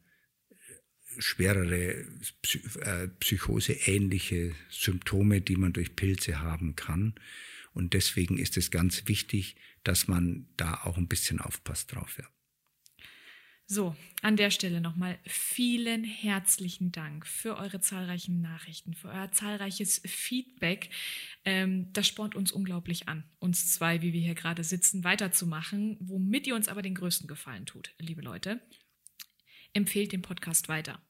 schwerere äh, psychoseähnliche Symptome, die man durch Pilze haben kann. Und deswegen ist es ganz wichtig, dass man da auch ein bisschen aufpasst drauf. Ja. So, an der Stelle nochmal vielen herzlichen Dank für eure zahlreichen Nachrichten, für euer zahlreiches Feedback. Ähm, das spornt uns unglaublich an, uns zwei, wie wir hier gerade sitzen, weiterzumachen, womit ihr uns aber den größten Gefallen tut, liebe Leute. Empfehlt den Podcast weiter.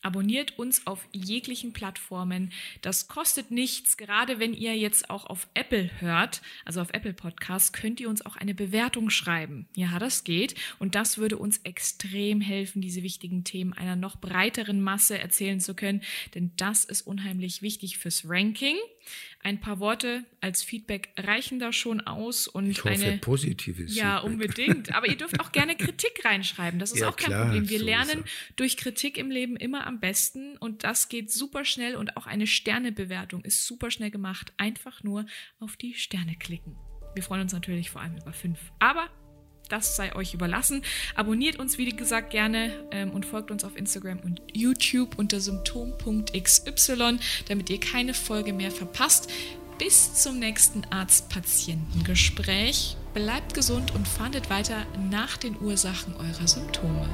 Abonniert uns auf jeglichen Plattformen. Das kostet nichts. Gerade wenn ihr jetzt auch auf Apple hört, also auf Apple Podcasts, könnt ihr uns auch eine Bewertung schreiben. Ja, das geht. Und das würde uns extrem helfen, diese wichtigen Themen einer noch breiteren Masse erzählen zu können. Denn das ist unheimlich wichtig fürs Ranking. Ein paar Worte als Feedback reichen da schon aus und ich hoffe, eine positives. Ja, Feedback. unbedingt. Aber ihr dürft auch gerne Kritik reinschreiben. Das ist Ja, auch kein klar, Problem. Wir so lernen durch Kritik im Leben immer am besten und das geht super schnell und auch eine Sternebewertung ist super schnell gemacht. Einfach nur auf die Sterne klicken. Wir freuen uns natürlich vor allem über fünf. Aber das sei euch überlassen. Abonniert uns, wie gesagt, gerne ähm, und folgt uns auf Instagram und YouTube unter symptom.xy, damit ihr keine Folge mehr verpasst. Bis zum nächsten Arzt-Patienten-Gespräch. Bleibt gesund und fahndet weiter nach den Ursachen eurer Symptome.